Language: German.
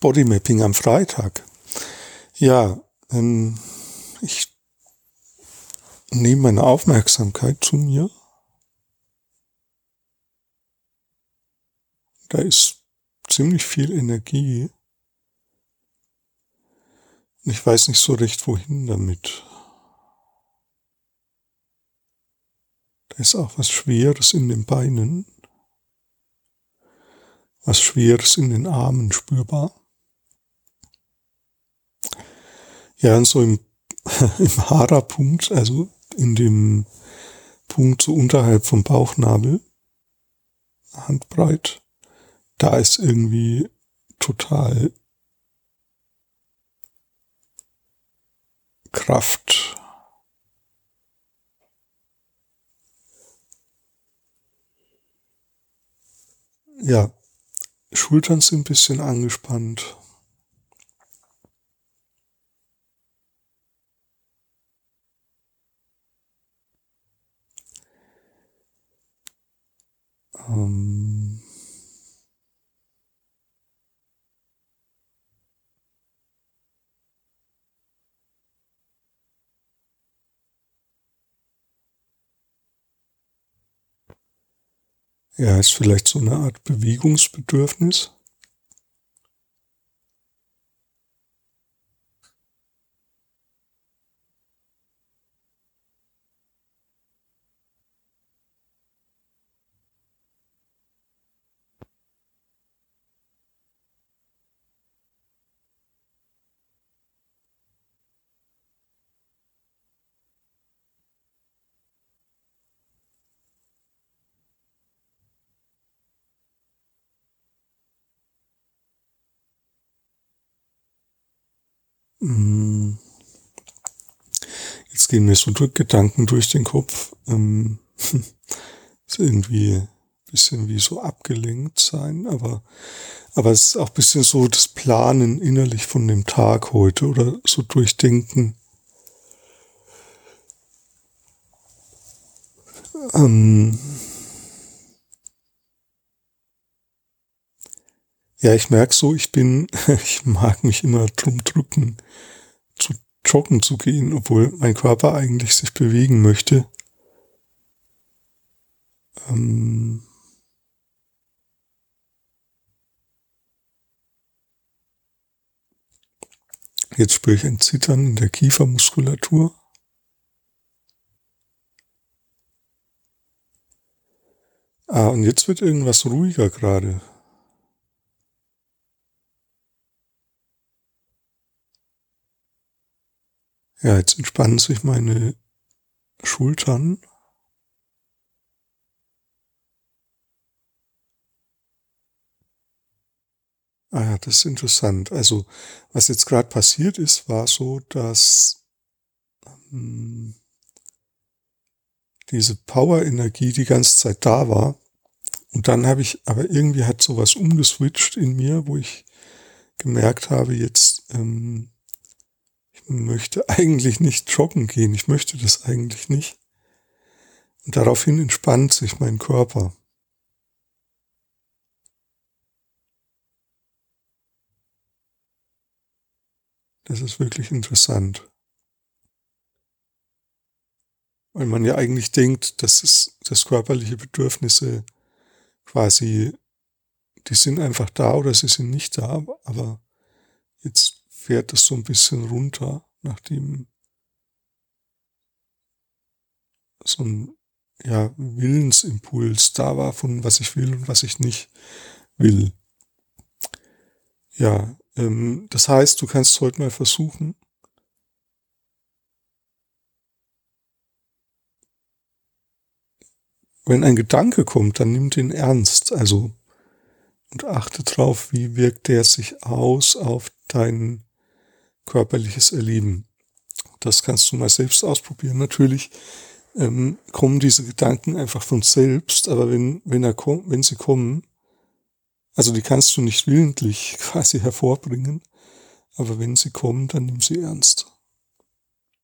Bodymapping am Freitag. Ja, ähm, ich nehme meine Aufmerksamkeit zu mir. Da ist ziemlich viel Energie. Ich weiß nicht so recht, wohin damit. Da ist auch was Schweres in den Beinen, was Schweres in den Armen spürbar. Ja, und so im, im Hara-Punkt, also in dem Punkt so unterhalb vom Bauchnabel, handbreit, da ist irgendwie total Kraft. Ja, Schultern sind ein bisschen angespannt. Ähm Ja, ist vielleicht so eine Art Bewegungsbedürfnis. Jetzt gehen mir so Gedanken durch den Kopf. Ähm, ist irgendwie ein bisschen wie so abgelenkt sein, aber, aber es ist auch ein bisschen so das Planen innerlich von dem Tag heute oder so durchdenken. Ähm, Ja, ich merke so, ich bin, ich mag mich immer drum drücken, zu joggen zu gehen, obwohl mein Körper eigentlich sich bewegen möchte. Ähm Jetzt spüre ich ein Zittern in der Kiefermuskulatur. Ah, und jetzt wird irgendwas ruhiger gerade. Ja, jetzt entspannen sich meine Schultern. Ah ja, das ist interessant. Also, was jetzt gerade passiert ist, war so, dass ähm, diese Power-Energie die ganze Zeit da war. Und dann habe ich, aber irgendwie hat sowas umgeswitcht in mir, wo ich gemerkt habe, jetzt ähm, möchte eigentlich nicht joggen gehen. Ich möchte das eigentlich nicht. Und daraufhin entspannt sich mein Körper. Das ist wirklich interessant. Weil man ja eigentlich denkt, dass es, dass körperliche Bedürfnisse quasi, die sind einfach da oder sie sind nicht da, aber jetzt fährt es so ein bisschen runter, nachdem so ein ja, Willensimpuls da war von was ich will und was ich nicht will. Ja, ähm, das heißt, du kannst heute mal versuchen, wenn ein Gedanke kommt, dann nimm den ernst, also und achte drauf, wie wirkt der sich aus auf deinen körperliches Erleben. Das kannst du mal selbst ausprobieren. Natürlich ähm, kommen diese Gedanken einfach von selbst, aber wenn, wenn, er wenn sie kommen, also die kannst du nicht willentlich quasi hervorbringen, aber wenn sie kommen, dann nimm sie ernst.